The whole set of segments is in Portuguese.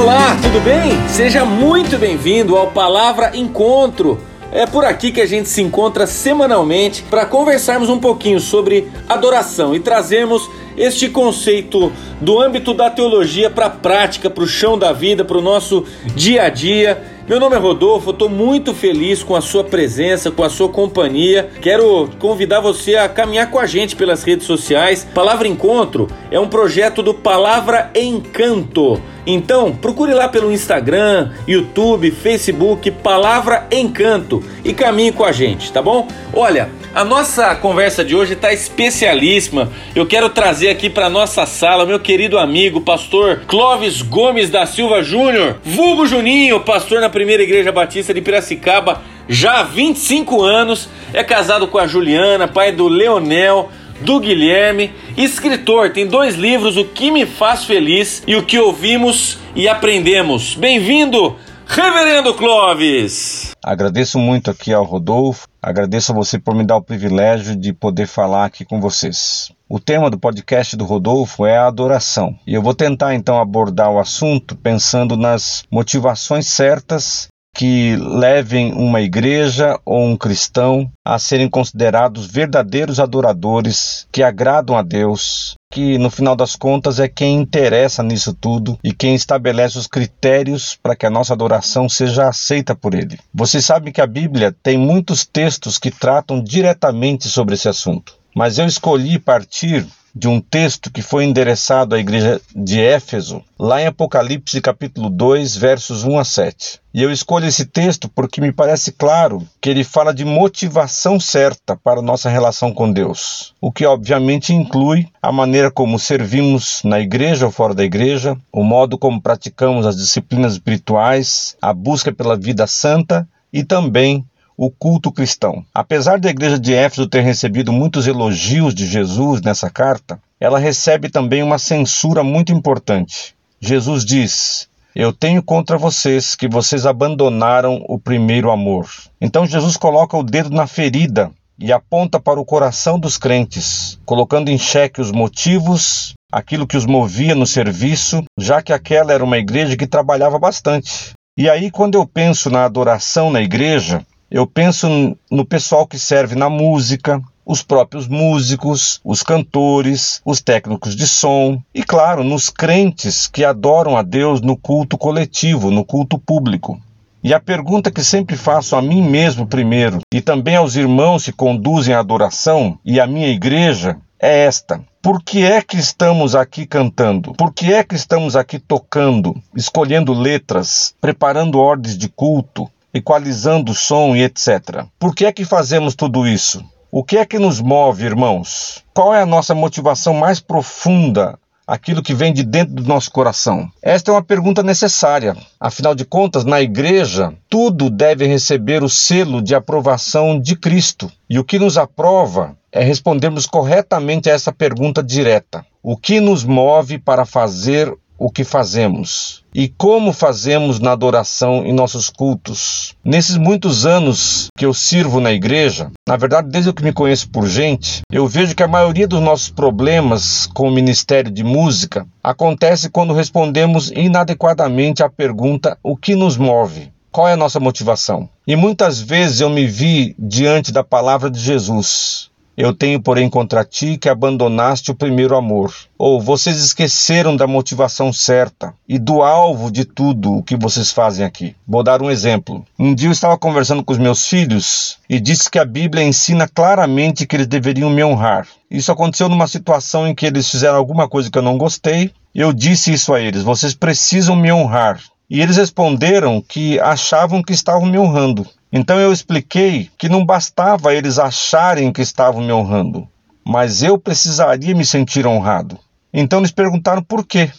Olá, tudo bem? Seja muito bem-vindo ao Palavra Encontro. É por aqui que a gente se encontra semanalmente para conversarmos um pouquinho sobre adoração e trazermos este conceito do âmbito da teologia para a prática, para o chão da vida, para o nosso dia a dia. Meu nome é Rodolfo, estou muito feliz com a sua presença, com a sua companhia. Quero convidar você a caminhar com a gente pelas redes sociais. Palavra Encontro é um projeto do Palavra Encanto. Então, procure lá pelo Instagram, YouTube, Facebook, Palavra Encanto e caminhe com a gente, tá bom? Olha, a nossa conversa de hoje está especialíssima. Eu quero trazer aqui para nossa sala meu querido amigo, pastor Clóvis Gomes da Silva Júnior, vulgo Juninho, pastor na Primeira Igreja Batista de Piracicaba, já há 25 anos, é casado com a Juliana, pai do Leonel, do Guilherme, escritor, tem dois livros, O que me faz feliz e O que ouvimos e aprendemos. Bem-vindo, Reverendo Clóvis! Agradeço muito aqui ao Rodolfo, agradeço a você por me dar o privilégio de poder falar aqui com vocês. O tema do podcast do Rodolfo é a adoração. E eu vou tentar então abordar o assunto pensando nas motivações certas que levem uma igreja ou um cristão a serem considerados verdadeiros adoradores que agradam a Deus, que no final das contas é quem interessa nisso tudo e quem estabelece os critérios para que a nossa adoração seja aceita por Ele. Vocês sabem que a Bíblia tem muitos textos que tratam diretamente sobre esse assunto, mas eu escolhi partir de um texto que foi endereçado à igreja de Éfeso, lá em Apocalipse capítulo 2, versos 1 a 7. E eu escolho esse texto porque me parece claro que ele fala de motivação certa para nossa relação com Deus, o que obviamente inclui a maneira como servimos na igreja ou fora da igreja, o modo como praticamos as disciplinas espirituais, a busca pela vida santa e também o culto cristão. Apesar da igreja de Éfeso ter recebido muitos elogios de Jesus nessa carta, ela recebe também uma censura muito importante. Jesus diz: Eu tenho contra vocês que vocês abandonaram o primeiro amor. Então Jesus coloca o dedo na ferida e aponta para o coração dos crentes, colocando em xeque os motivos, aquilo que os movia no serviço, já que aquela era uma igreja que trabalhava bastante. E aí, quando eu penso na adoração na igreja, eu penso no pessoal que serve na música, os próprios músicos, os cantores, os técnicos de som e, claro, nos crentes que adoram a Deus no culto coletivo, no culto público. E a pergunta que sempre faço a mim mesmo primeiro e também aos irmãos que conduzem a adoração e à minha igreja é esta: por que é que estamos aqui cantando? Por que é que estamos aqui tocando, escolhendo letras, preparando ordens de culto, equalizando o som e etc. Por que é que fazemos tudo isso? O que é que nos move, irmãos? Qual é a nossa motivação mais profunda aquilo que vem de dentro do nosso coração? Esta é uma pergunta necessária. Afinal de contas, na igreja, tudo deve receber o selo de aprovação de Cristo. E o que nos aprova é respondermos corretamente a essa pergunta direta: O que nos move para fazer o que fazemos e como fazemos na adoração em nossos cultos. Nesses muitos anos que eu sirvo na igreja, na verdade, desde que me conheço por gente, eu vejo que a maioria dos nossos problemas com o ministério de música acontece quando respondemos inadequadamente à pergunta: o que nos move? Qual é a nossa motivação? E muitas vezes eu me vi diante da palavra de Jesus. Eu tenho, porém, contra ti que abandonaste o primeiro amor. Ou vocês esqueceram da motivação certa e do alvo de tudo o que vocês fazem aqui. Vou dar um exemplo. Um dia eu estava conversando com os meus filhos e disse que a Bíblia ensina claramente que eles deveriam me honrar. Isso aconteceu numa situação em que eles fizeram alguma coisa que eu não gostei. Eu disse isso a eles: vocês precisam me honrar. E eles responderam que achavam que estavam me honrando. Então eu expliquei que não bastava eles acharem que estavam me honrando, mas eu precisaria me sentir honrado. Então eles perguntaram por quê.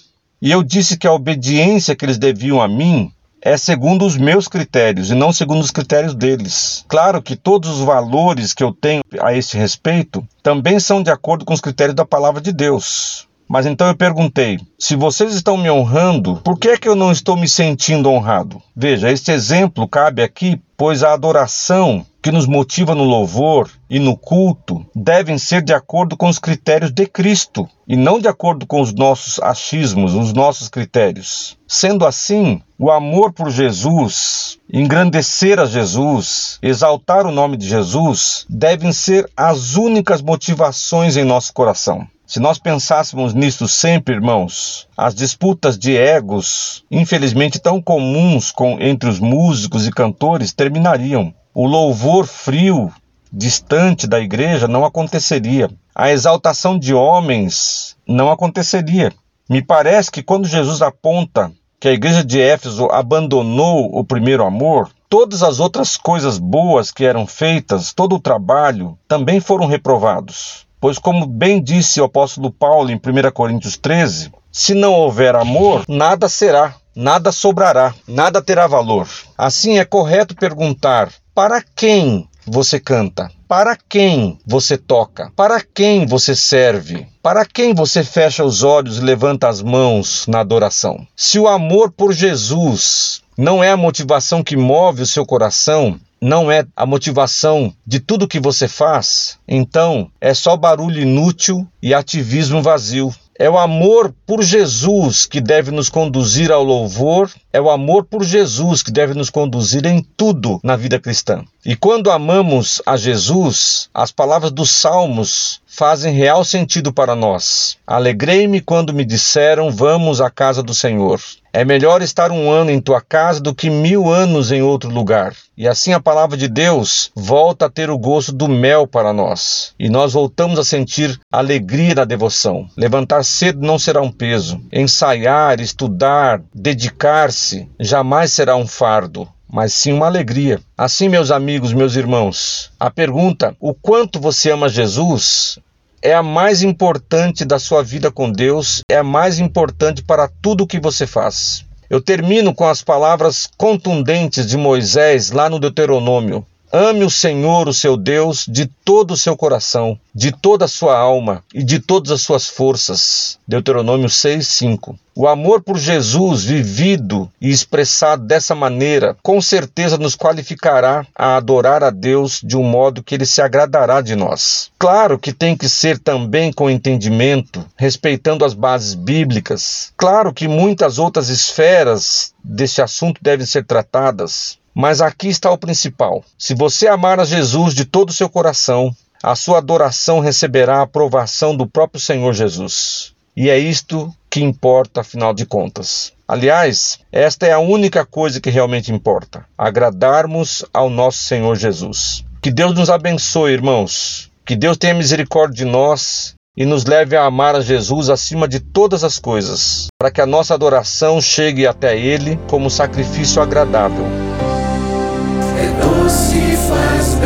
E eu disse que a obediência que eles deviam a mim é segundo os meus critérios e não segundo os critérios deles. Claro que todos os valores que eu tenho a esse respeito também são de acordo com os critérios da palavra de Deus. Mas então eu perguntei: se vocês estão me honrando, por que é que eu não estou me sentindo honrado? Veja, este exemplo cabe aqui, pois a adoração que nos motiva no louvor e no culto devem ser de acordo com os critérios de Cristo e não de acordo com os nossos achismos, os nossos critérios. Sendo assim, o amor por Jesus, engrandecer a Jesus, exaltar o nome de Jesus, devem ser as únicas motivações em nosso coração. Se nós pensássemos nisso sempre, irmãos, as disputas de egos, infelizmente tão comuns com, entre os músicos e cantores, terminariam. O louvor frio, distante da igreja, não aconteceria. A exaltação de homens não aconteceria. Me parece que quando Jesus aponta que a igreja de Éfeso abandonou o primeiro amor, todas as outras coisas boas que eram feitas, todo o trabalho, também foram reprovados. Pois, como bem disse o apóstolo Paulo em 1 Coríntios 13, se não houver amor, nada será, nada sobrará, nada terá valor. Assim é correto perguntar: para quem você canta? Para quem você toca? Para quem você serve? Para quem você fecha os olhos e levanta as mãos na adoração? Se o amor por Jesus não é a motivação que move o seu coração, não é a motivação de tudo que você faz, então é só barulho inútil e ativismo vazio. É o amor por Jesus que deve nos conduzir ao louvor, é o amor por Jesus que deve nos conduzir em tudo na vida cristã. E quando amamos a Jesus, as palavras dos Salmos fazem real sentido para nós. Alegrei-me quando me disseram: Vamos à casa do Senhor. É melhor estar um ano em tua casa do que mil anos em outro lugar. E assim a palavra de Deus volta a ter o gosto do mel para nós. E nós voltamos a sentir alegria na devoção. Levantar cedo não será um peso. Ensaiar, estudar, dedicar-se jamais será um fardo mas sim uma alegria. Assim, meus amigos, meus irmãos, a pergunta: o quanto você ama Jesus? É a mais importante da sua vida com Deus, é a mais importante para tudo o que você faz. Eu termino com as palavras contundentes de Moisés lá no Deuteronômio. Ame o Senhor, o seu Deus, de todo o seu coração, de toda a sua alma e de todas as suas forças. Deuteronômio 6, 5. O amor por Jesus, vivido e expressado dessa maneira, com certeza nos qualificará a adorar a Deus de um modo que ele se agradará de nós. Claro que tem que ser também com entendimento, respeitando as bases bíblicas. Claro que muitas outras esferas desse assunto devem ser tratadas, mas aqui está o principal: se você amar a Jesus de todo o seu coração, a sua adoração receberá a aprovação do próprio Senhor Jesus. E é isto que importa, afinal de contas. Aliás, esta é a única coisa que realmente importa: agradarmos ao nosso Senhor Jesus. Que Deus nos abençoe, irmãos. Que Deus tenha misericórdia de nós e nos leve a amar a Jesus acima de todas as coisas, para que a nossa adoração chegue até Ele como sacrifício agradável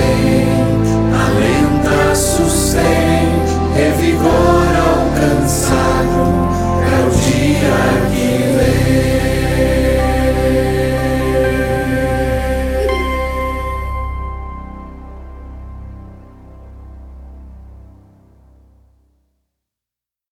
vem, alenta, sustém, revigora.